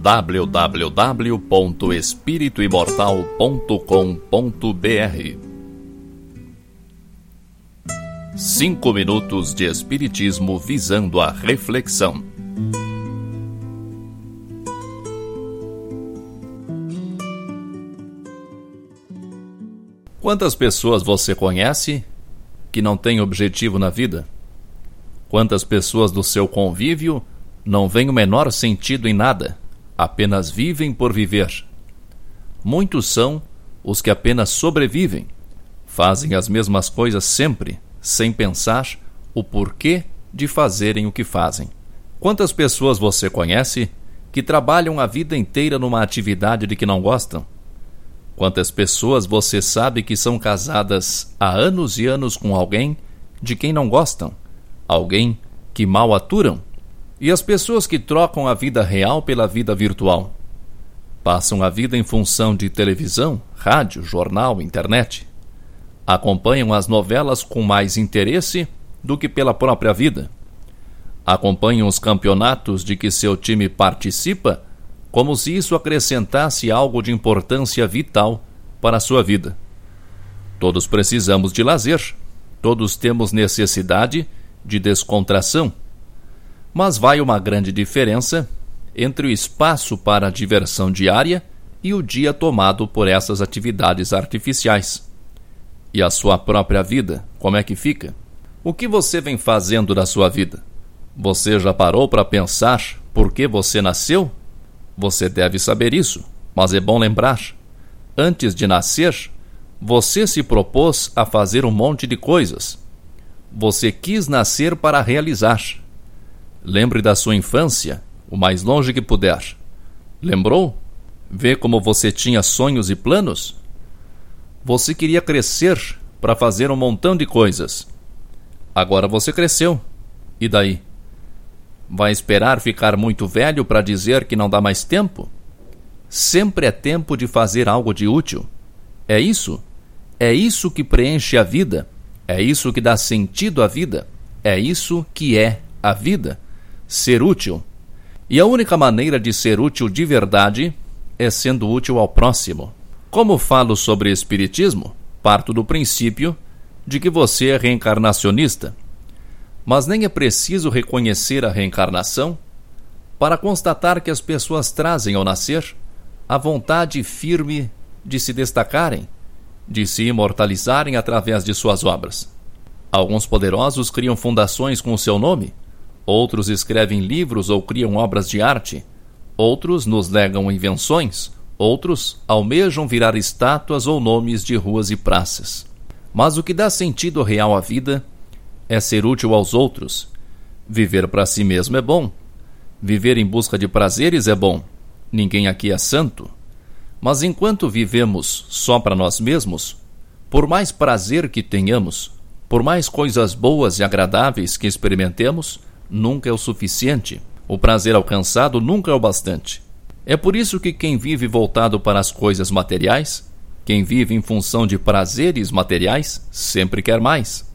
www.espirituimortal.com.br Cinco minutos de Espiritismo visando a reflexão. Quantas pessoas você conhece que não têm objetivo na vida? Quantas pessoas do seu convívio não veem o menor sentido em nada, apenas vivem por viver? Muitos são os que apenas sobrevivem, fazem as mesmas coisas sempre, sem pensar o porquê de fazerem o que fazem. Quantas pessoas você conhece que trabalham a vida inteira numa atividade de que não gostam? Quantas pessoas você sabe que são casadas há anos e anos com alguém de quem não gostam? Alguém que mal aturam? E as pessoas que trocam a vida real pela vida virtual? Passam a vida em função de televisão, rádio, jornal, internet. Acompanham as novelas com mais interesse do que pela própria vida. Acompanham os campeonatos de que seu time participa como se isso acrescentasse algo de importância vital para a sua vida. Todos precisamos de lazer, todos temos necessidade de descontração. Mas vai uma grande diferença entre o espaço para a diversão diária e o dia tomado por essas atividades artificiais. E a sua própria vida, como é que fica? O que você vem fazendo da sua vida? Você já parou para pensar por que você nasceu? Você deve saber isso, mas é bom lembrar: antes de nascer, você se propôs a fazer um monte de coisas. Você quis nascer para realizar. Lembre da sua infância, o mais longe que puder. Lembrou? Vê como você tinha sonhos e planos? Você queria crescer para fazer um montão de coisas. Agora você cresceu. E daí? Vai esperar ficar muito velho para dizer que não dá mais tempo? Sempre é tempo de fazer algo de útil. É isso? É isso que preenche a vida. É isso que dá sentido à vida. É isso que é a vida. Ser útil. E a única maneira de ser útil de verdade é sendo útil ao próximo. Como falo sobre Espiritismo, parto do princípio de que você é reencarnacionista mas nem é preciso reconhecer a reencarnação para constatar que as pessoas trazem ao nascer a vontade firme de se destacarem, de se imortalizarem através de suas obras. Alguns poderosos criam fundações com o seu nome, outros escrevem livros ou criam obras de arte, outros nos legam invenções, outros almejam virar estátuas ou nomes de ruas e praças. Mas o que dá sentido real à vida é ser útil aos outros. Viver para si mesmo é bom. Viver em busca de prazeres é bom. Ninguém aqui é santo. Mas enquanto vivemos só para nós mesmos, por mais prazer que tenhamos, por mais coisas boas e agradáveis que experimentemos, nunca é o suficiente. O prazer alcançado nunca é o bastante. É por isso que quem vive voltado para as coisas materiais, quem vive em função de prazeres materiais, sempre quer mais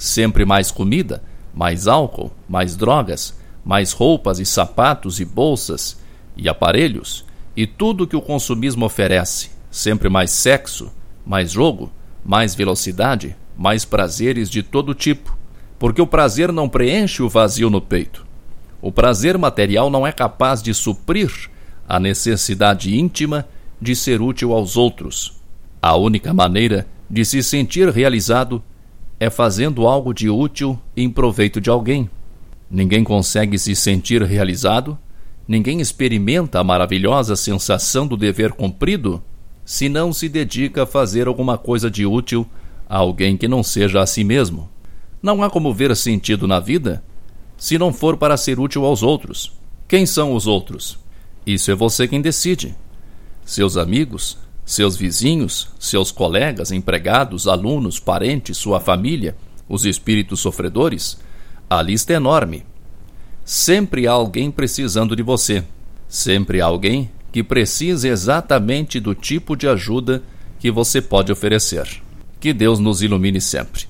sempre mais comida, mais álcool, mais drogas, mais roupas e sapatos e bolsas e aparelhos e tudo que o consumismo oferece, sempre mais sexo, mais jogo, mais velocidade, mais prazeres de todo tipo, porque o prazer não preenche o vazio no peito. O prazer material não é capaz de suprir a necessidade íntima de ser útil aos outros. A única maneira de se sentir realizado é fazendo algo de útil em proveito de alguém. Ninguém consegue se sentir realizado, ninguém experimenta a maravilhosa sensação do dever cumprido se não se dedica a fazer alguma coisa de útil a alguém que não seja a si mesmo. Não há como ver sentido na vida se não for para ser útil aos outros. Quem são os outros? Isso é você quem decide. Seus amigos, seus vizinhos, seus colegas, empregados, alunos, parentes, sua família, os espíritos sofredores, a lista é enorme. Sempre há alguém precisando de você. Sempre há alguém que precisa exatamente do tipo de ajuda que você pode oferecer. Que Deus nos ilumine sempre